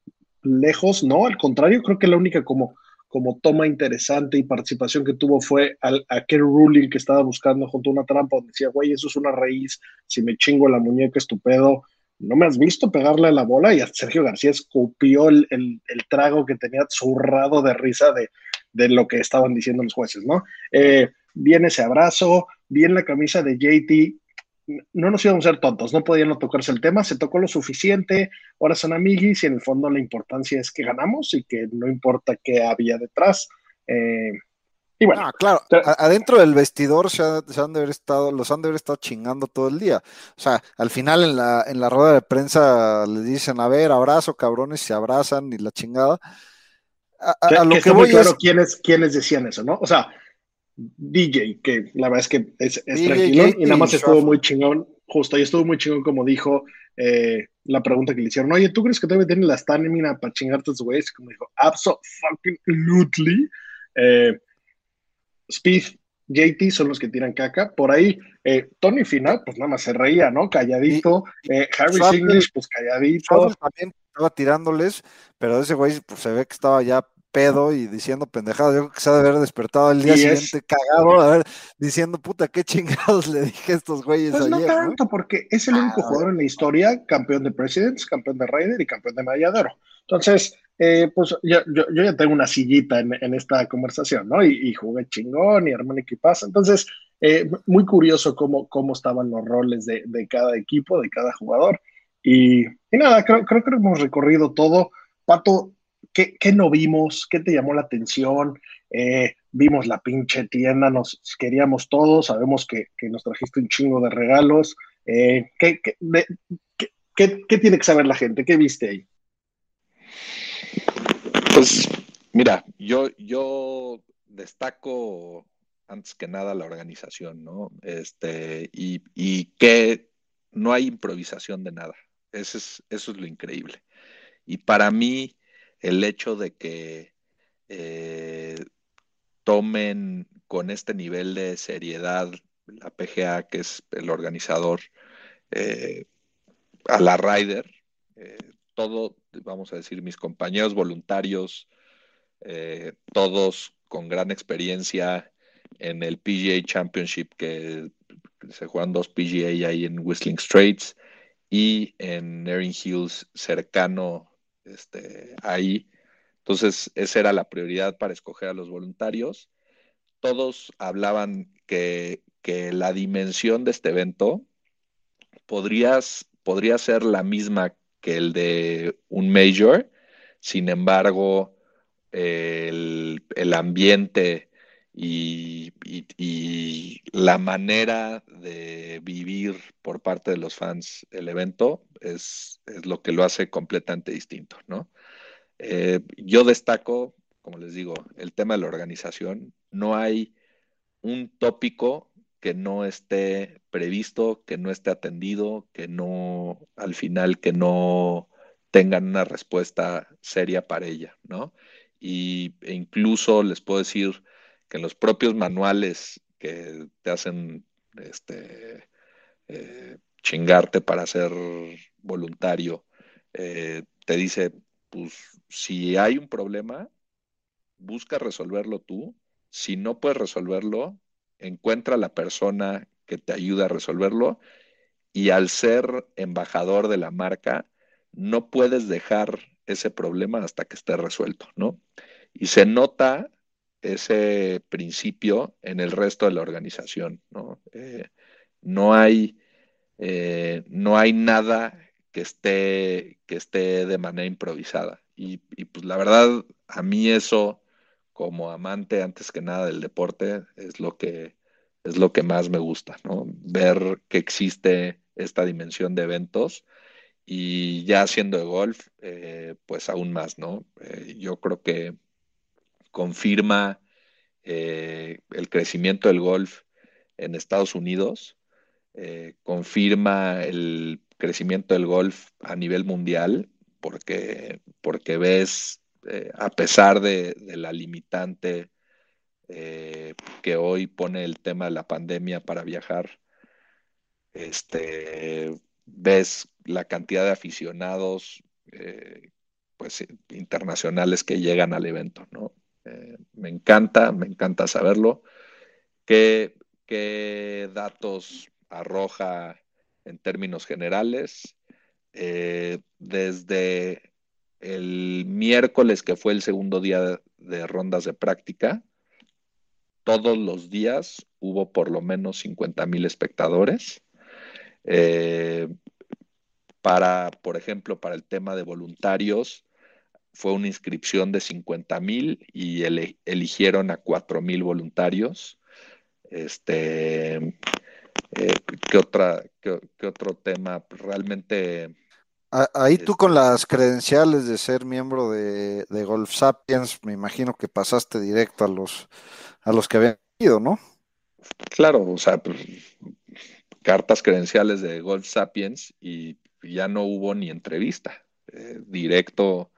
lejos, no, al contrario, creo que la única como, como toma interesante y participación que tuvo fue al, aquel ruling que estaba buscando junto a una trampa donde decía, güey, eso es una raíz, si me chingo la muñeca estupendo, no me has visto pegarle a la bola y a Sergio García escupió el, el, trago que tenía zurrado de risa de, de, lo que estaban diciendo los jueces, ¿no? Eh, viene ese abrazo, viene la camisa de JT, no nos íbamos a ser tontos, no podían no tocarse el tema, se tocó lo suficiente, ahora son amiguis y en el fondo la importancia es que ganamos y que no importa qué había detrás. Eh, y bueno, ah, claro, adentro del vestidor se, han de haber estado, los han de haber estado chingando todo el día. O sea, al final en la, en la rueda de prensa le dicen, a ver, abrazo, cabrones, se abrazan y la chingada. A, lo que, voy claro quiénes, quiénes decían eso, ¿no? O sea, DJ, que la verdad es que es, tranquilo y nada más estuvo muy chingón, justo ahí estuvo muy chingón como dijo eh, la pregunta que le hicieron, oye, ¿tú crees que todavía tiene la estamina para chingarte tus güeyes? Como dijo, absolutely. Eh, Speed, JT son los que tiran caca. Por ahí, eh, Tony Final, pues nada más se reía, ¿no? Calladito. Eh, Harry English, pues calladito. También estaba tirándoles, pero ese güey pues, se ve que estaba ya pedo y diciendo pendejadas. Yo creo que se ha de haber despertado el día siguiente cagado, a ver, diciendo, puta, qué chingados le dije a estos güeyes pues no tanto, porque es el único ah, jugador en la historia campeón de Presidents, campeón de Raider y campeón de Mayadero. Entonces, eh, pues yo, yo, ya tengo una sillita en, esta conversación, ¿no? Y, jugué chingón y armé un pasa Entonces, eh, muy curioso cómo, cómo estaban los roles de, de cada equipo, de cada jugador. Y, y nada, creo, creo que hemos recorrido todo. Pato, ¿qué, no vimos? ¿Qué te llamó la atención? Eh, vimos la pinche tienda, nos queríamos todos, sabemos que, nos trajiste un chingo de regalos. Eh, ¿qué, qué, tiene que saber la gente? ¿Qué viste ahí? Pues mira, yo, yo destaco antes que nada la organización, ¿no? Este, y, y que no hay improvisación de nada. Eso es, eso es lo increíble. Y para mí, el hecho de que eh, tomen con este nivel de seriedad la PGA, que es el organizador, eh, a la Ryder, eh, todo, vamos a decir, mis compañeros voluntarios, todos con gran experiencia en el PGA Championship, que se juegan dos PGA ahí en Whistling Straits y en Erin Hills, cercano este, ahí. Entonces, esa era la prioridad para escoger a los voluntarios. Todos hablaban que, la dimensión de este evento podría ser la misma que el de un major, sin embargo, el, ambiente y, la manera de vivir por parte de los fans el evento es, es lo que lo hace completamente distinto, ¿no? Eh, yo destaco, como les digo, el tema de la organización. No hay un tópico que no esté previsto, que no esté atendido, que no, al final, que no tengan una respuesta seria para ella, ¿no? Y e incluso les puedo decir que en los propios manuales que te hacen este, eh, chingarte para ser voluntario, eh, te dice, pues si hay un problema, busca resolverlo tú. Si no puedes resolverlo, encuentra a la persona que te ayuda a resolverlo. Y al ser embajador de la marca, no puedes dejar ese problema hasta que esté resuelto, ¿no? Y se nota ese principio en el resto de la organización, ¿no? Eh, no hay, eh, no hay nada que esté, que esté de manera improvisada. Y, pues la verdad, a mí eso, como amante antes que nada del deporte, es lo que, es lo que más me gusta, ¿no? Ver que existe esta dimensión de eventos y ya haciendo de golf, eh, pues aún más, ¿no? Yo creo que confirma eh, el crecimiento del golf en Estados Unidos, confirma el crecimiento del golf a nivel mundial, porque, porque ves, a pesar de, de la limitante que hoy pone el tema de la pandemia para viajar, este, ves la cantidad de aficionados eh, pues, internacionales que llegan al evento, ¿no? Eh, me encanta, me encanta saberlo. ¿Qué, ¿Qué, datos arroja en términos generales? Eh, desde el miércoles, que fue el segundo día de rondas de práctica, todos los días hubo por lo menos 50 mil espectadores. Eh, para, por ejemplo, para el tema de voluntarios, fue una inscripción de 50 mil y eligieron a 4 mil voluntarios. Este, eh, ¿qué, otra, qué, otro tema? Realmente... Ahí tú con las credenciales de ser miembro de, de, Golf Sapiens, me imagino que pasaste directo a los, a los que habían ido, ¿no? Claro, o sea, pues, cartas credenciales de Golf Sapiens y ya no hubo ni entrevista. Eh, directo,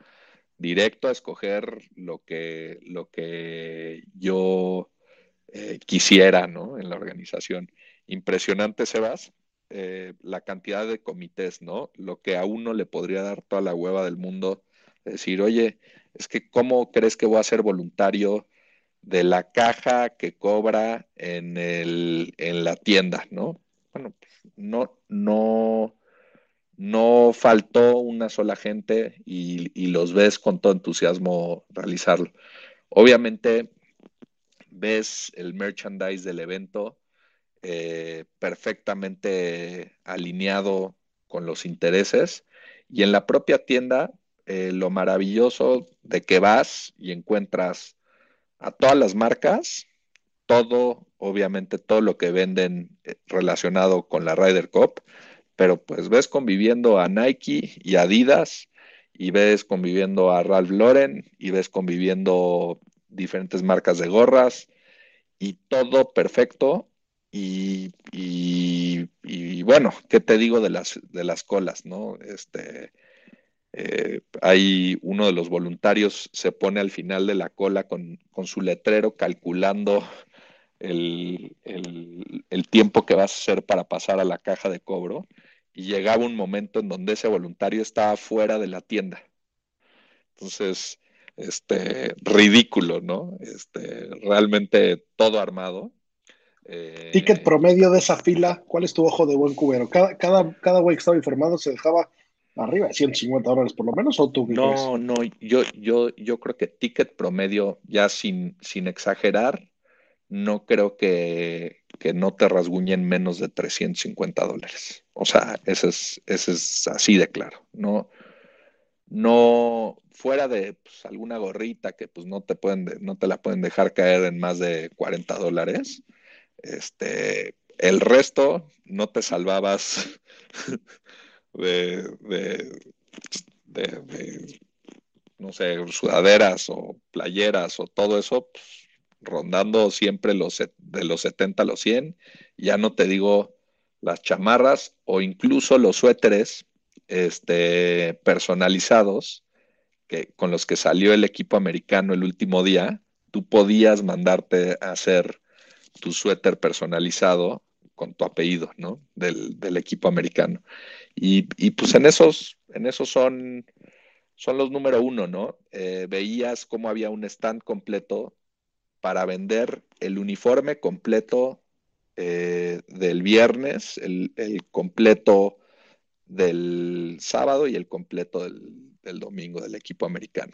directo a escoger lo que, lo que yo eh, quisiera ¿no? en la organización. Impresionante, Sebas, eh, la cantidad de comités, ¿no? Lo que a uno le podría dar toda la hueva del mundo, decir, oye, es que ¿cómo crees que voy a ser voluntario de la caja que cobra en, el, en la tienda, ¿no? Bueno, no, no, no faltó una sola gente y, los ves con todo entusiasmo realizarlo. Obviamente ves el merchandise del evento eh, perfectamente alineado con los intereses y en la propia tienda eh, lo maravilloso de que vas y encuentras a todas las marcas, todo, obviamente todo lo que venden eh, relacionado con la Ryder Cup, pero pues ves conviviendo a Nike y Adidas y ves conviviendo a Ralph Lauren y ves conviviendo diferentes marcas de gorras y todo perfecto y, bueno, ¿qué te digo de las, de las colas, no? Este, eh, hay uno de los voluntarios se pone al final de la cola con, con su letrero calculando el, el, tiempo que vas a hacer para pasar a la caja de cobro y llegaba un momento en donde ese voluntario estaba fuera de la tienda. Entonces, este, ridículo, ¿no? Este, realmente todo armado. Eh, Ticket promedio de esa fila, ¿cuál es tu ojo de buen cubero? Cada, cada, cada güey que estaba informado se dejaba arriba de 150 dólares por lo menos, ¿o tú No, no, yo, yo, yo creo que ticket promedio, ya sin, sin exagerar, no creo que, no te rasguñen menos de 350 dólares. O sea, ese es, ese es así de claro. No, no fuera de pues, alguna gorrita que pues no te pueden, no te la pueden dejar caer en más de 40 dólares. Este, el resto no te salvabas de, de, no sé, sudaderas o playeras o todo eso, pues, rondando siempre los, de los 70 a los 100. Ya no te digo las chamarras o incluso los suéteres este, personalizados que, con los que salió el equipo americano el último día. Tú podías mandarte a hacer tu suéter personalizado con tu apellido, ¿no? Del, equipo americano. Y, pues en esos, en esos son, son los número uno, ¿no? Eh, veías cómo había un stand completo para vender el uniforme completo eh, del viernes, el, completo del sábado y el completo del, domingo del equipo americano.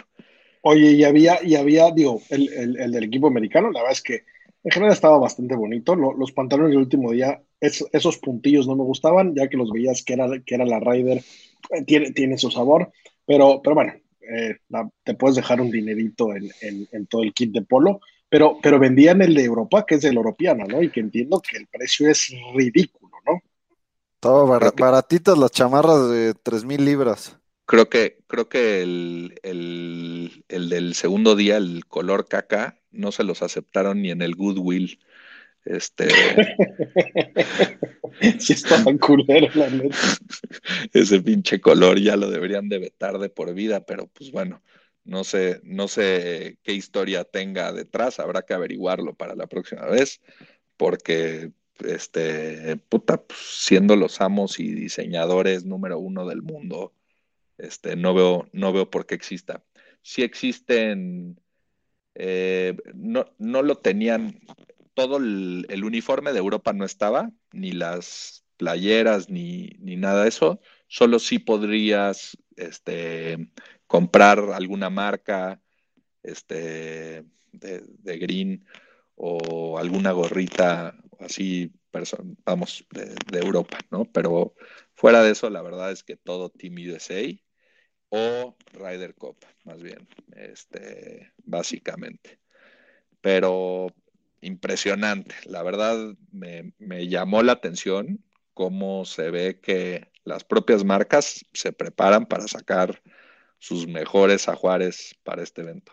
Oye, y había, y había, digo, el, el, del equipo americano, la verdad es que en general estaba bastante bonito. los pantalones del último día, esos puntillos no me gustaban, ya que los veías que era, que era la Ryder, eh, tiene, tiene su sabor, pero, pero bueno, eh, te puedes dejar un dinerito en, en, todo el kit de polo, pero, pero vendían el de Europa, que es el europeano, ¿no? Y que entiendo que el precio es ridículo, ¿no? Estaba baratitas las chamarras de 3 mil libras. Creo que, creo que el, el, el, del segundo día, el color caca, no se los aceptaron ni en el Goodwill. Este. sí, estaban culeros, la neta. Ese pinche color ya lo deberían de vetar de por vida, pero pues bueno, no sé, no sé qué historia tenga detrás, habrá que averiguarlo para la próxima vez, porque este, puta, pues, siendo los amos y diseñadores número uno del mundo, este, no veo, no veo por qué exista. Si existen, eh, no, no lo tenían, todo el, uniforme de Europa no estaba, ni las playeras, ni, ni nada de eso, solo sí podrías este, comprar alguna marca este, de, green o alguna gorrita así, vamos, de, Europa, ¿no? Pero fuera de eso, la verdad es que todo Team USA o Ryder Cup, más bien, este, básicamente. Pero impresionante, la verdad me, llamó la atención cómo se ve que las propias marcas se preparan para sacar sus mejores ajuares para este evento.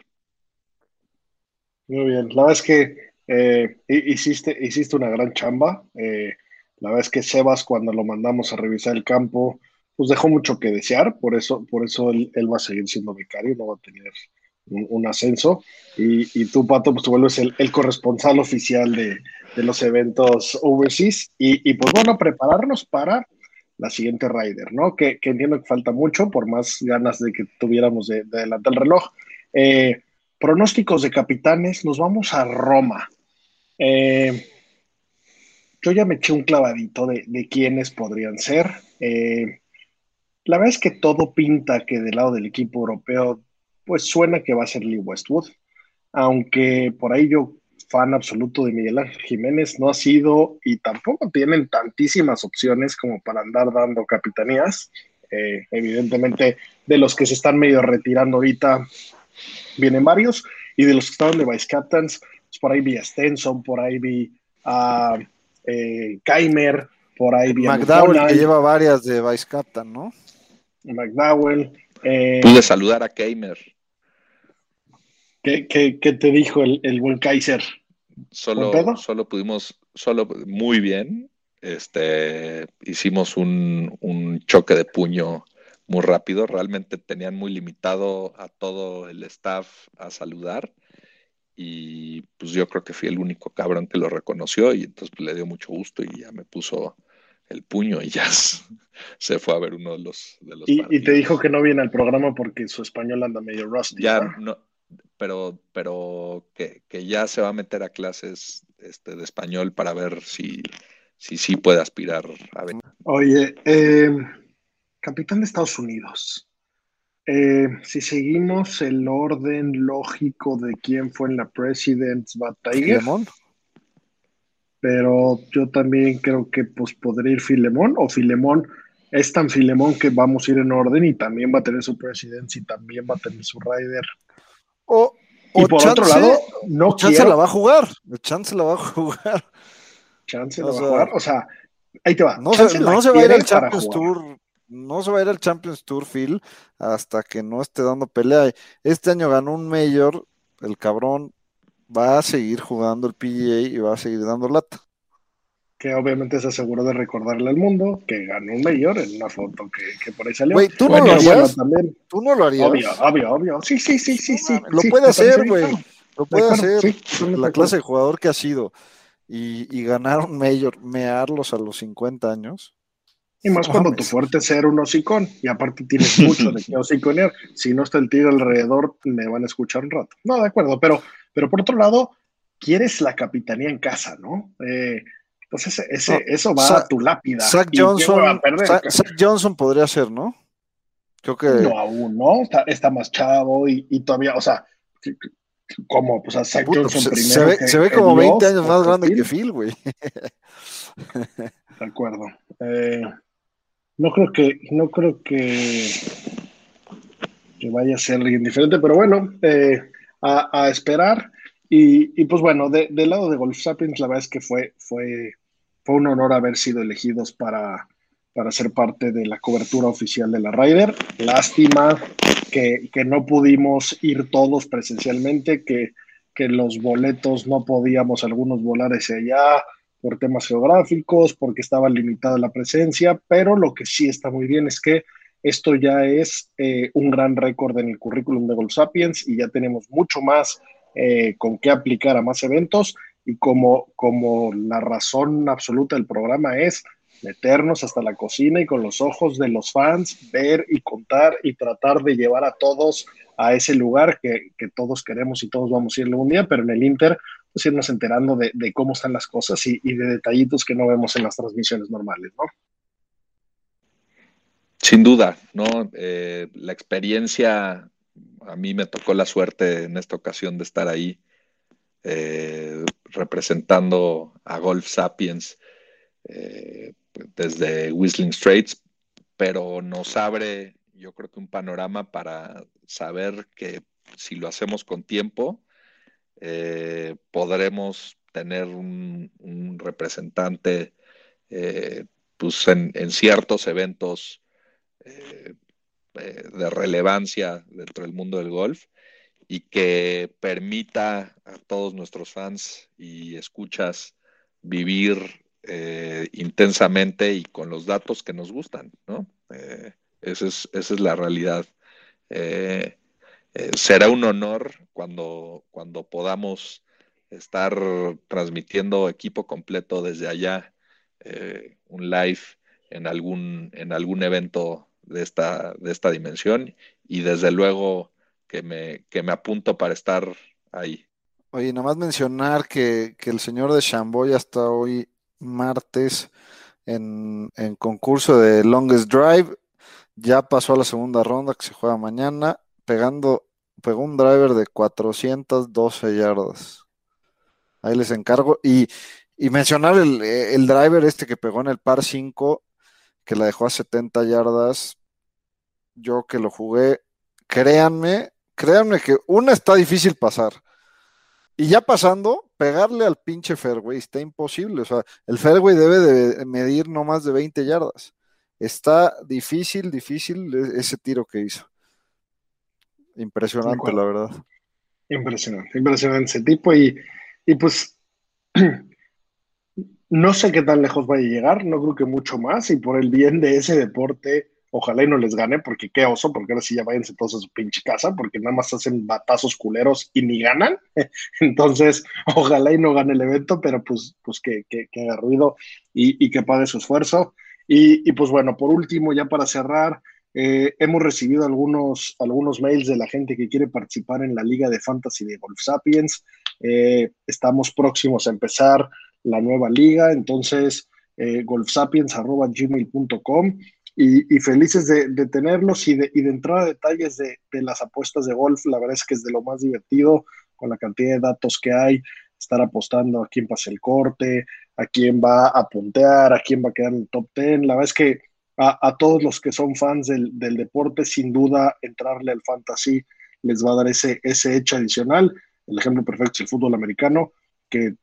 Muy bien, la verdad es que eh, hiciste, hiciste una gran chamba. Eh, la verdad es que Sebas, cuando lo mandamos a revisar el campo, pues dejó mucho que desear, por eso, por eso él, va a seguir siendo vicario, no va a tener un, ascenso. Y, tú, Pato, pues tú vuelves el, corresponsal oficial de, los eventos overseas. Y, pues bueno, prepararnos para la siguiente Rider, ¿no? Que, entiendo que falta mucho, por más ganas de que tuviéramos de, adelantar el reloj. Eh, pronósticos de capitanes, nos vamos a Roma. Eh, yo ya me eché un clavadito de, de quiénes podrían ser. Eh, la verdad es que todo pinta que del lado del equipo europeo, pues suena que va a ser Lee Westwood, aunque por ahí yo, fan absoluto de Miguel Ángel Jiménez, no ha sido y tampoco tienen tantísimas opciones como para andar dando capitanías. Eh, evidentemente, de los que se están medio retirando ahorita, vienen varios, y de los que estaban de Vice Captains, pues por ahí vi a Stenson, por ahí vi a eh, Keimer, por ahí vi a McDowell, que lleva varias de Vice Captain, ¿no? McDowell. Eh, Pude saludar a Keimer. ¿Qué, te dijo el, buen Kaiser? Solo, solo pudimos, solo muy bien. Este, hicimos un, un choque de puño muy rápido. Realmente tenían muy limitado a todo el staff a saludar. Y pues yo creo que fui el único cabrón que lo reconoció y entonces pues, le dio mucho gusto y ya me puso el puño y ya se fue a ver uno de los, de los y, te dijo que no viene al programa porque su español anda medio rusty. Ya ¿no? Pero, pero que, ya se va a meter a clases este, de español para ver si sí si, puede aspirar a ver. Oye, eh, capitán de Estados Unidos. Eh, si seguimos el orden lógico de quién fue en la President's Batalla pero yo también creo que pues podría ir Filemón o Filemón es tan Filemón que vamos a ir en orden y también va a tener su presidencia y también va a tener su rider. O, y por otro lado, no Chance la va a jugar, Chance la va a jugar. Chance la va a jugar, o sea, ahí te va. No, se, no se va a ir al Champions Tour, no se va a ir al Champions Tour, Phil, hasta que no esté dando pelea. Este año ganó un Mayor, el cabrón, va a seguir jugando el PGA y va a seguir dando lata. Que obviamente se aseguró de recordarle al mundo que ganó un mayor en una foto que, por ahí salió. Güey, ¿tú no lo harías? también. ¿Tú no lo harías? Obvio, obvio, obvio. Sí, sí, sí, sí, sí. Lo puede hacer, güey. Lo puede hacer. la clase de jugador que ha sido. Y, y ganar un mayor, mearlos a los 50 años. Y más cuando tu fuerte es ser un hocicón. Y aparte tienes mucho de qué hociconear. Si no está el tío alrededor, me van a escuchar un rato. No, de acuerdo, pero pero por otro lado, quieres la capitanía en casa, ¿no? Eh, entonces ese, eso va a tu lápida. Zach Johnson, Johnson podría ser, ¿no? Creo que. No, aún, ¿no? Está, está más chavo y, y todavía, o sea, como, pues a Zach Johnson se, primero. se ve, que- se ve que como Dios, 20 años más grande Phil. que Phil, güey. De acuerdo. Eh, no creo que, no creo que, que vaya a ser alguien diferente, pero bueno, eh, a, a esperar. Y, pues bueno, de- del lado de Golf Sapiens, la verdad es que fue, fue, fue un honor haber sido elegidos para, para ser parte de la cobertura oficial de la Ryder. Lástima que, que no pudimos ir todos presencialmente, que, que los boletos no podíamos algunos volar hacia allá por temas geográficos, porque estaba limitada la presencia, pero lo que sí está muy bien es que esto ya es eh, un gran récord en el currículum de Golf Sapiens y ya tenemos mucho más eh, con qué aplicar a más eventos y como, la razón absoluta del programa es meternos hasta la cocina y con los ojos de los fans ver y contar y tratar de llevar a todos a ese lugar que, que todos queremos y todos vamos a ir algún día, pero en el Inter pues irnos enterando de, de cómo están las cosas y, y de detallitos que no vemos en las transmisiones normales, ¿no? Sin duda, ¿no? Eh, la experiencia, a mí me tocó la suerte en esta ocasión de estar ahí eh, representando a Golf Sapiens eh, desde Whistling Straits, pero nos abre, yo creo que un panorama para saber que si lo hacemos con tiempo, eh, podremos tener un, representante pues en, ciertos eventos eh, de relevancia dentro del mundo del golf y que permita a todos nuestros fans y escuchas vivir eh, intensamente y con los datos que nos gustan, ¿no? Eh, esa, es, esa, es, la realidad. Será un honor cuando, cuando podamos estar transmitiendo equipo completo desde allá, un live en algún, en algún evento de esta, de esta dimensión y desde luego que me, que me apunto para estar ahí. Oye, nomás mencionar que, que el señor de Chamboy hasta hoy martes en, en, concurso de Longest Drive ya pasó a la segunda ronda que se juega mañana pegando pegó un driver de 412 yardas ahí les encargo y, y mencionar el, el, driver este que pegó en el par 5 que la dejó a 70 yardas yo que lo jugué créanme créanme que una está difícil pasar y ya pasando, pegarle al pinche fairway está imposible. O sea, el fairway debe de medir no más de 20 yardas. Está difícil, difícil ese tiro que hizo. Impresionante, la verdad. Impresionante, impresionante ese tipo. Y, y pues no sé qué tan lejos vaya a llegar, no creo que mucho más. Y por el bien de ese deporte, ojalá y no les gane, porque qué oso, porque ahora sí ya váyanse todos a su pinche casa, porque nada más hacen batazos culeros y ni ganan. Entonces, ojalá y no gane el evento, pero pues, pues que, que, haga ruido y, que pague su esfuerzo. Y, y, pues bueno, por último, ya para cerrar, eh, hemos recibido algunos, algunos mails de la gente que quiere participar en la Liga de Fantasy de Golf Sapiens. Eh, estamos próximos a empezar la nueva liga, entonces eh, golfsapiens.gmail.com y, y, felices de, de tenerlos y de, entrar a detalles de, las apuestas de golf. La verdad es que es de lo más divertido con la cantidad de datos que hay, estar apostando a quién pasa el corte, a quién va a puntear, a quién va a quedar en el top 10. La verdad es que a, todos los que son fans del, del, deporte, sin duda, entrarle al fantasy les va a dar ese, ese hecho adicional. El ejemplo perfecto es el fútbol americano, que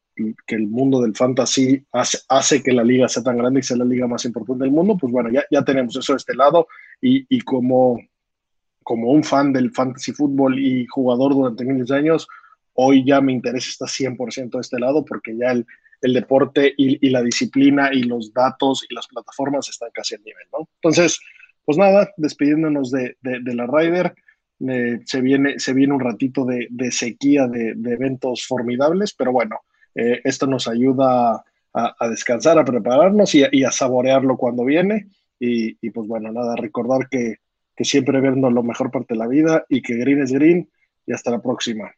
que el mundo del fantasy hace, hace, que la liga sea tan grande y sea la liga más importante del mundo, pues bueno, ya, ya tenemos eso de este lado y, y como, como un fan del fantasy fútbol y jugador durante miles de años, hoy ya mi interés está 100% de este lado porque ya el, el deporte y, y, la disciplina y los datos y las plataformas están casi al nivel, ¿no? Entonces, pues nada, despidiéndonos de, de, de la Ryder, eh, se, viene, se viene un ratito de, de sequía de, eventos formidables, pero bueno, eh, esto nos ayuda a, descansar, a prepararnos y a, saborearlo cuando viene. Y, pues bueno, nada, recordar que, siempre viendo lo mejor parte de la vida y que green es green. Y hasta la próxima.